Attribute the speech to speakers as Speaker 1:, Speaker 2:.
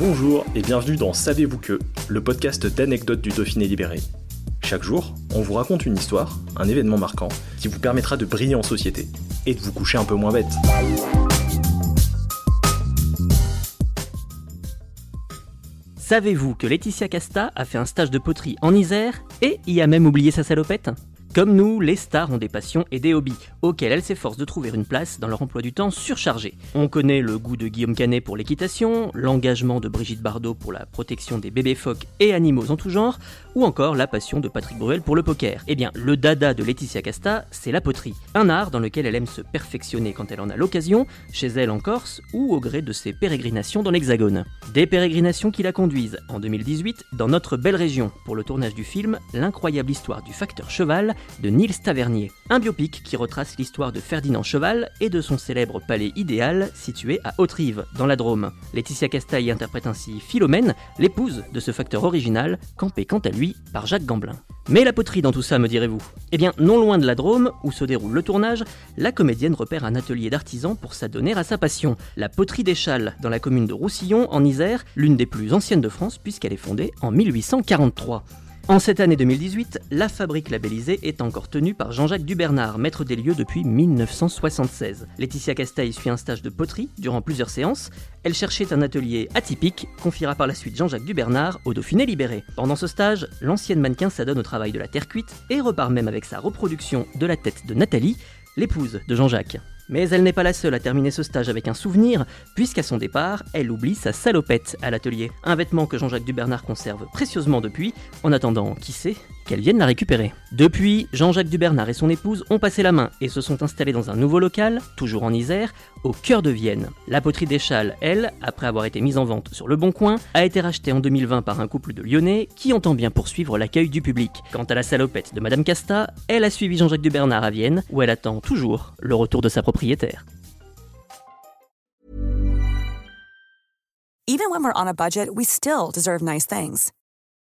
Speaker 1: Bonjour et bienvenue dans Savez-vous que, le podcast d'anecdotes du Dauphiné libéré. Chaque jour, on vous raconte une histoire, un événement marquant, qui vous permettra de briller en société et de vous coucher un peu moins bête.
Speaker 2: Savez-vous que Laetitia Casta a fait un stage de poterie en Isère et y a même oublié sa salopette? Comme nous, les stars ont des passions et des hobbies, auxquels elles s'efforcent de trouver une place dans leur emploi du temps surchargé. On connaît le goût de Guillaume Canet pour l'équitation, l'engagement de Brigitte Bardot pour la protection des bébés phoques et animaux en tout genre, ou encore la passion de Patrick Bruel pour le poker. Eh bien, le dada de Laetitia Casta, c'est la poterie. Un art dans lequel elle aime se perfectionner quand elle en a l'occasion, chez elle en Corse ou au gré de ses pérégrinations dans l'Hexagone. Des pérégrinations qui la conduisent, en 2018, dans notre belle région, pour le tournage du film L'incroyable histoire du facteur cheval de Niels Tavernier, un biopic qui retrace l'histoire de Ferdinand Cheval et de son célèbre palais idéal situé à Haute-Rive, dans la Drôme. Laetitia Castaille interprète ainsi Philomène, l'épouse de ce facteur original, campé quant à lui par Jacques Gamblin. Mais la poterie dans tout ça, me direz-vous? Eh bien, non loin de la Drôme, où se déroule le tournage, la comédienne repère un atelier d'artisans pour s'adonner à sa passion, la poterie des Châles, dans la commune de Roussillon, en Isère, l'une des plus anciennes de France puisqu'elle est fondée en 1843. En cette année 2018, la fabrique labellisée est encore tenue par Jean-Jacques Dubernard, maître des lieux depuis 1976. Laetitia Castaille suit un stage de poterie durant plusieurs séances. Elle cherchait un atelier atypique, confiera par la suite Jean-Jacques Dubernard au Dauphiné libéré. Pendant ce stage, l'ancienne mannequin s'adonne au travail de la terre cuite et repart même avec sa reproduction de la tête de Nathalie, l'épouse de Jean-Jacques. Mais elle n'est pas la seule à terminer ce stage avec un souvenir, puisqu'à son départ, elle oublie sa salopette à l'atelier. Un vêtement que Jean-Jacques Dubernard conserve précieusement depuis, en attendant, qui sait, qu'elle vienne la récupérer. Depuis, Jean-Jacques Dubernard et son épouse ont passé la main et se sont installés dans un nouveau local, toujours en Isère, au cœur de Vienne. La poterie des Châles, elle, après avoir été mise en vente sur le Bon Coin, a été rachetée en 2020 par un couple de Lyonnais qui entend bien poursuivre l'accueil du public. Quant à la salopette de Madame Casta, elle a suivi Jean-Jacques Dubernard à Vienne, où elle attend toujours le retour de sa propriétaire.
Speaker 3: Even when we're on a budget, we still deserve nice things.